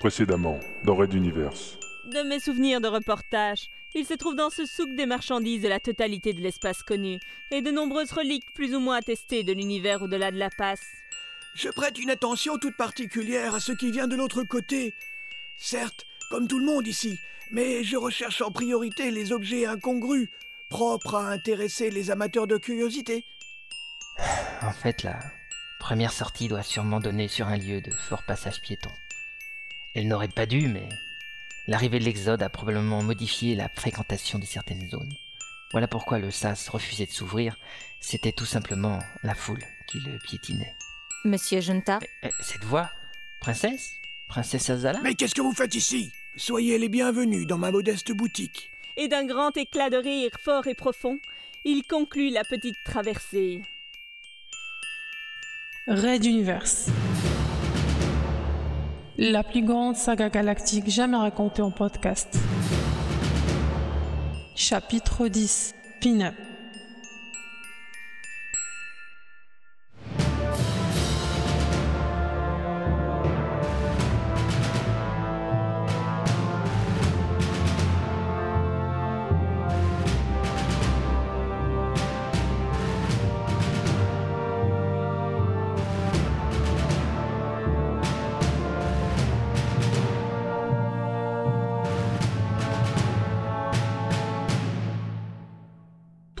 Précédemment, dans Red Universe. De mes souvenirs de reportage, il se trouve dans ce souk des marchandises de la totalité de l'espace connu, et de nombreuses reliques plus ou moins attestées de l'univers au-delà de la passe. Je prête une attention toute particulière à ce qui vient de l'autre côté. Certes, comme tout le monde ici, mais je recherche en priorité les objets incongrus, propres à intéresser les amateurs de curiosité. En fait, la première sortie doit sûrement donner sur un lieu de fort passage piéton. Elle n'aurait pas dû, mais l'arrivée de l'Exode a probablement modifié la fréquentation de certaines zones. Voilà pourquoi le sas refusait de s'ouvrir. C'était tout simplement la foule qui le piétinait. Monsieur Junta Eh, Cette voix Princesse? Princesse Azala? Mais qu'est-ce que vous faites ici? Soyez les bienvenus dans ma modeste boutique. Et d'un grand éclat de rire fort et profond, il conclut la petite traversée. Red Universe. La plus grande saga galactique jamais racontée en podcast. Chapitre 10. Pin-up.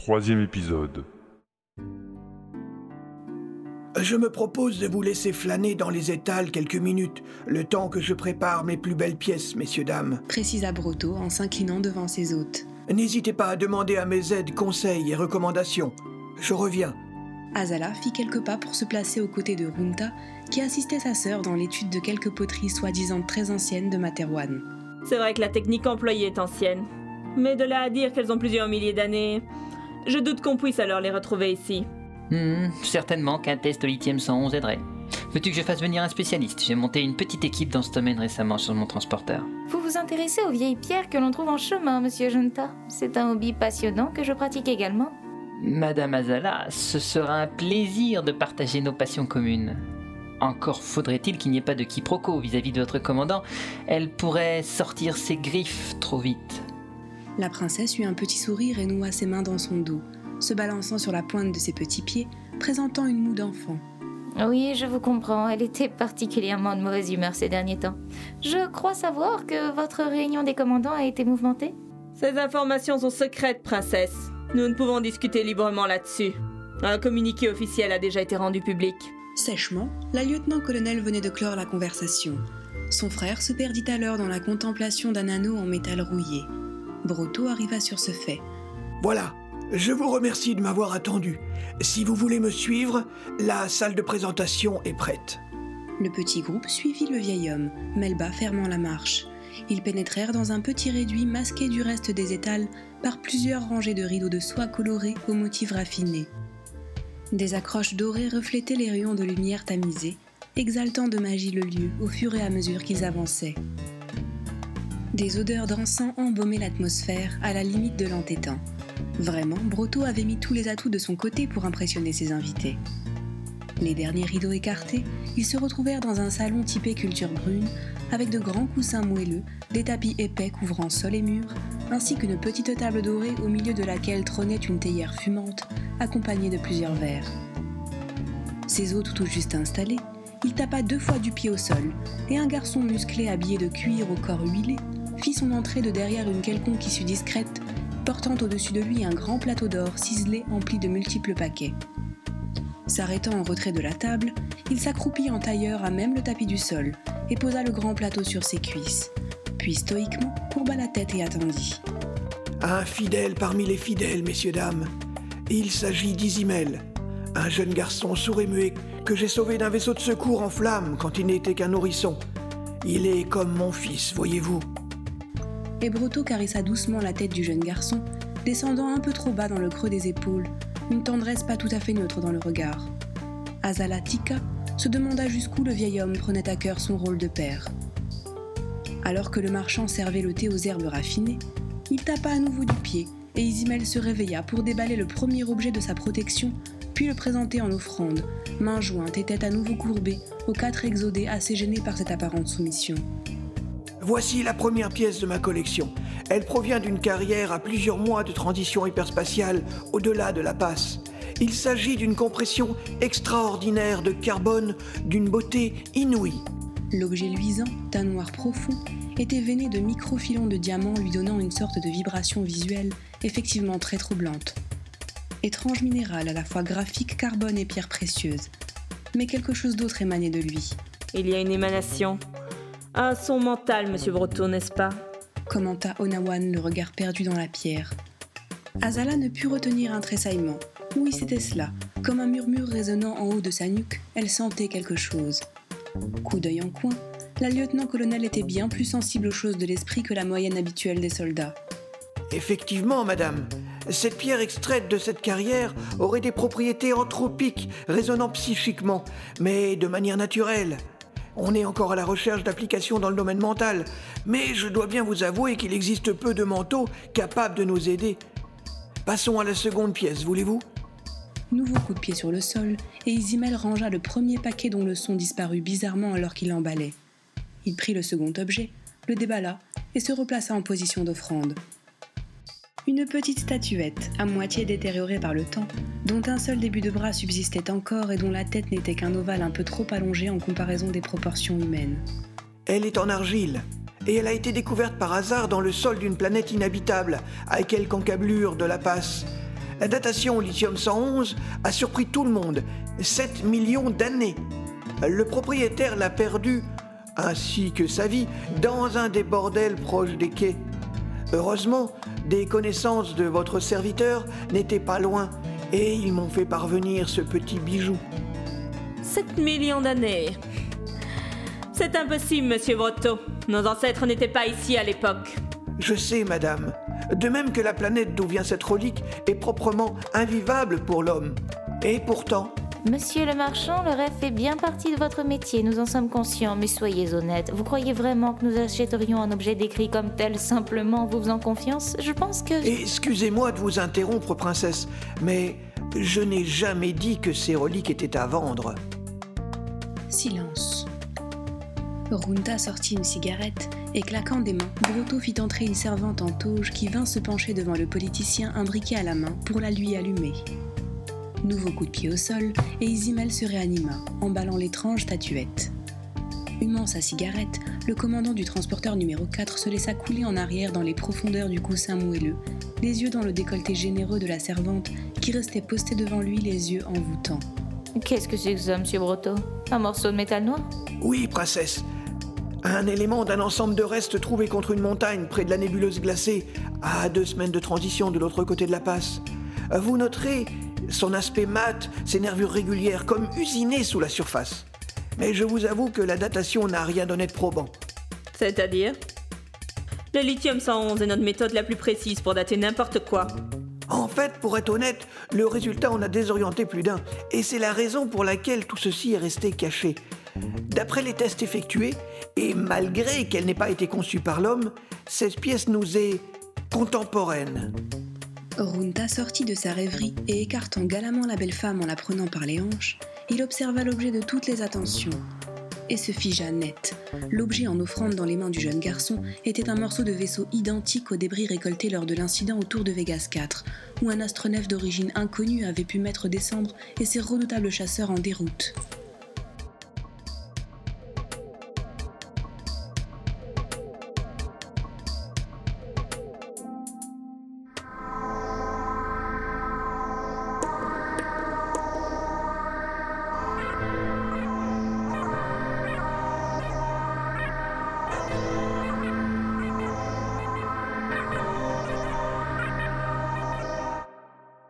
Troisième épisode. Je me propose de vous laisser flâner dans les étals quelques minutes, le temps que je prépare mes plus belles pièces, messieurs, dames. précisa Brotto en s'inclinant devant ses hôtes. N'hésitez pas à demander à mes aides conseils et recommandations. Je reviens. Azala fit quelques pas pour se placer aux côtés de Runta, qui assistait sa sœur dans l'étude de quelques poteries soi-disant très anciennes de Materwan. C'est vrai que la technique employée est ancienne. Mais de là à dire qu'elles ont plusieurs milliers d'années, je doute qu'on puisse alors les retrouver ici. Hmm, certainement qu'un test au lithium 111 aiderait. Veux-tu que je fasse venir un spécialiste? J'ai monté une petite équipe dans ce domaine récemment sur mon transporteur. Vous vous intéressez aux vieilles pierres que l'on trouve en chemin, monsieur Junta? C'est un hobby passionnant que je pratique également. Madame Azala, ce sera un plaisir de partager nos passions communes. Encore faudrait-il qu'il n'y ait pas de quiproquo vis-à-vis de votre commandant. Elle pourrait sortir ses griffes trop vite. La princesse eut un petit sourire et noua ses mains dans son dos, se balançant sur la pointe de ses petits pieds, présentant une moue d'enfant. Oui, je vous comprends, elle était particulièrement de mauvaise humeur ces derniers temps. Je crois savoir que votre réunion des commandants a été mouvementée. Ces informations sont secrètes, princesse. Nous ne pouvons discuter librement là-dessus. Un communiqué officiel a déjà été rendu public. Sèchement, la lieutenant-colonel venait de clore la conversation. Son frère se perdit alors dans la contemplation d'un anneau en métal rouillé. Brotto arriva sur ce fait. Voilà. Je vous remercie de m'avoir attendu. Si vous voulez me suivre, la salle de présentation est prête. Le petit groupe suivit le vieil homme, Melba fermant la marche. Ils pénétrèrent dans un petit réduit masqué du reste des étals par plusieurs rangées de rideaux de soie colorés aux motifs raffinés. Des accroches dorées reflétaient les rayons de lumière tamisés, exaltant de magie le lieu au fur et à mesure qu'ils avançaient. Des odeurs d'encens embaumaient l'atmosphère à la limite de l'entêtant. Vraiment, Brotto avait mis tous les atouts de son côté pour impressionner ses invités. Les derniers rideaux écartés, ils se retrouvèrent dans un salon typé culture brune, avec de grands coussins moelleux, des tapis épais couvrant sol et murs, ainsi qu'une petite table dorée au milieu de laquelle trônait une théière fumante, accompagnée de plusieurs verres. Ses hôtes tout juste installés, il tapa deux fois du pied au sol, et un garçon musclé habillé de cuir au corps huilé fit son entrée de derrière une quelconque issue discrète, portant au-dessus de lui un grand plateau d'or ciselé empli de multiples paquets. S'arrêtant en retrait de la table, il s'accroupit en tailleur à même le tapis du sol et posa le grand plateau sur ses cuisses, puis stoïquement courba la tête et attendit. Un fidèle parmi les fidèles, messieurs, dames. Il s'agit d'Isimel, un jeune garçon sourd et muet que j'ai sauvé d'un vaisseau de secours en flammes quand il n'était qu'un nourrisson. Il est comme mon fils, voyez-vous. Et Brotto caressa doucement la tête du jeune garçon, descendant un peu trop bas dans le creux des épaules, une tendresse pas tout à fait neutre dans le regard. Azala Tika se demanda jusqu'où le vieil homme prenait à cœur son rôle de père. Alors que le marchand servait le thé aux herbes raffinées, il tapa à nouveau du pied et Isimel se réveilla pour déballer le premier objet de sa protection, puis le présenter en offrande, main jointe et tête à nouveau courbée, aux quatre exodés assez gênés par cette apparente soumission. Voici la première pièce de ma collection. Elle provient d'une carrière à plusieurs mois de transition hyperspatiale au-delà de la passe. Il s'agit d'une compression extraordinaire de carbone d'une beauté inouïe. L'objet luisant, d'un noir profond, était veiné de microfilons de diamants lui donnant une sorte de vibration visuelle effectivement très troublante. Étrange minéral à la fois graphique, carbone et pierre précieuse. Mais quelque chose d'autre émanait de lui. Il y a une émanation. Un son mental, monsieur Breton, n'est-ce pas? Commenta Onawan, le regard perdu dans la pierre. Azala ne put retenir un tressaillement. Oui, c'était cela? Comme un murmure résonnant en haut de sa nuque, elle sentait quelque chose. Coup d'œil en coin, la lieutenant-colonel était bien plus sensible aux choses de l'esprit que la moyenne habituelle des soldats. Effectivement, madame, cette pierre extraite de cette carrière aurait des propriétés anthropiques, résonnant psychiquement, mais de manière naturelle. On est encore à la recherche d'applications dans le domaine mental, mais je dois bien vous avouer qu'il existe peu de manteaux capables de nous aider. Passons à la seconde pièce, voulez-vous? Nouveau coup de pied sur le sol, et Isimel rangea le premier paquet dont le son disparut bizarrement alors qu'il l'emballait. Il prit le second objet, le déballa et se replaça en position d'offrande. Une petite statuette, à moitié détériorée par le temps, dont un seul début de bras subsistait encore et dont la tête n'était qu'un ovale un peu trop allongé en comparaison des proportions humaines. Elle est en argile, et elle a été découverte par hasard dans le sol d'une planète inhabitable, à quelques encablures de la passe. La datation au lithium 111 a surpris tout le monde, 7 millions d'années. Le propriétaire l'a perdue ainsi que sa vie, dans un des bordels proches des quais. Heureusement, des connaissances de votre serviteur n'étaient pas loin, et ils m'ont fait parvenir ce petit bijou. 7 millions d'années. C'est impossible, monsieur Brotto. Nos ancêtres n'étaient pas ici à l'époque. Je sais, madame. De même que la planète d'où vient cette relique est proprement invivable pour l'homme. Et pourtant, Monsieur le marchand, le rêve fait bien partie de votre métier, nous en sommes conscients, mais soyez honnête. Vous croyez vraiment que nous achèterions un objet décrit comme tel simplement en vous faisant confiance? Je pense que... Excusez-moi de vous interrompre, princesse, mais je n'ai jamais dit que ces reliques étaient à vendre. Silence. Runta sortit une cigarette et claquant des mains, Brotto fit entrer une servante en tauge qui vint se pencher devant le politicien imbriqué à la main pour la lui allumer. Nouveau coup de pied au sol, et Isimel se réanima, emballant l'étrange statuette. Humant sa cigarette, le commandant du transporteur numéro 4 se laissa couler en arrière dans les profondeurs du coussin moelleux, les yeux dans le décolleté généreux de la servante qui restait postée devant lui, les yeux envoûtants. Qu'est-ce que c'est que ça, monsieur Brotto Un morceau de métal noir? Oui, princesse. Un élément d'un ensemble de restes trouvés contre une montagne près de la nébuleuse glacée, à deux semaines de transition de l'autre côté de la passe. Vous noterez son aspect mat, ses nervures régulières, comme usinées sous la surface. Mais je vous avoue que la datation n'a rien d'honnête probant. C'est-à-dire? Le lithium 111 est notre méthode la plus précise pour dater n'importe quoi. En fait, pour être honnête, le résultat en a désorienté plus d'un, et c'est la raison pour laquelle tout ceci est resté caché. D'après les tests effectués, et malgré qu'elle n'ait pas été conçue par l'homme, cette pièce nous est contemporaine. Runta sortit de sa rêverie et écartant galamment la belle femme en la prenant par les hanches, il observa l'objet de toutes les attentions et se figea net. L'objet en offrande dans les mains du jeune garçon était un morceau de vaisseau identique aux débris récoltés lors de l'incident autour de Vegas 4, où un astronef d'origine inconnue avait pu mettre descendre et ses redoutables chasseurs en déroute.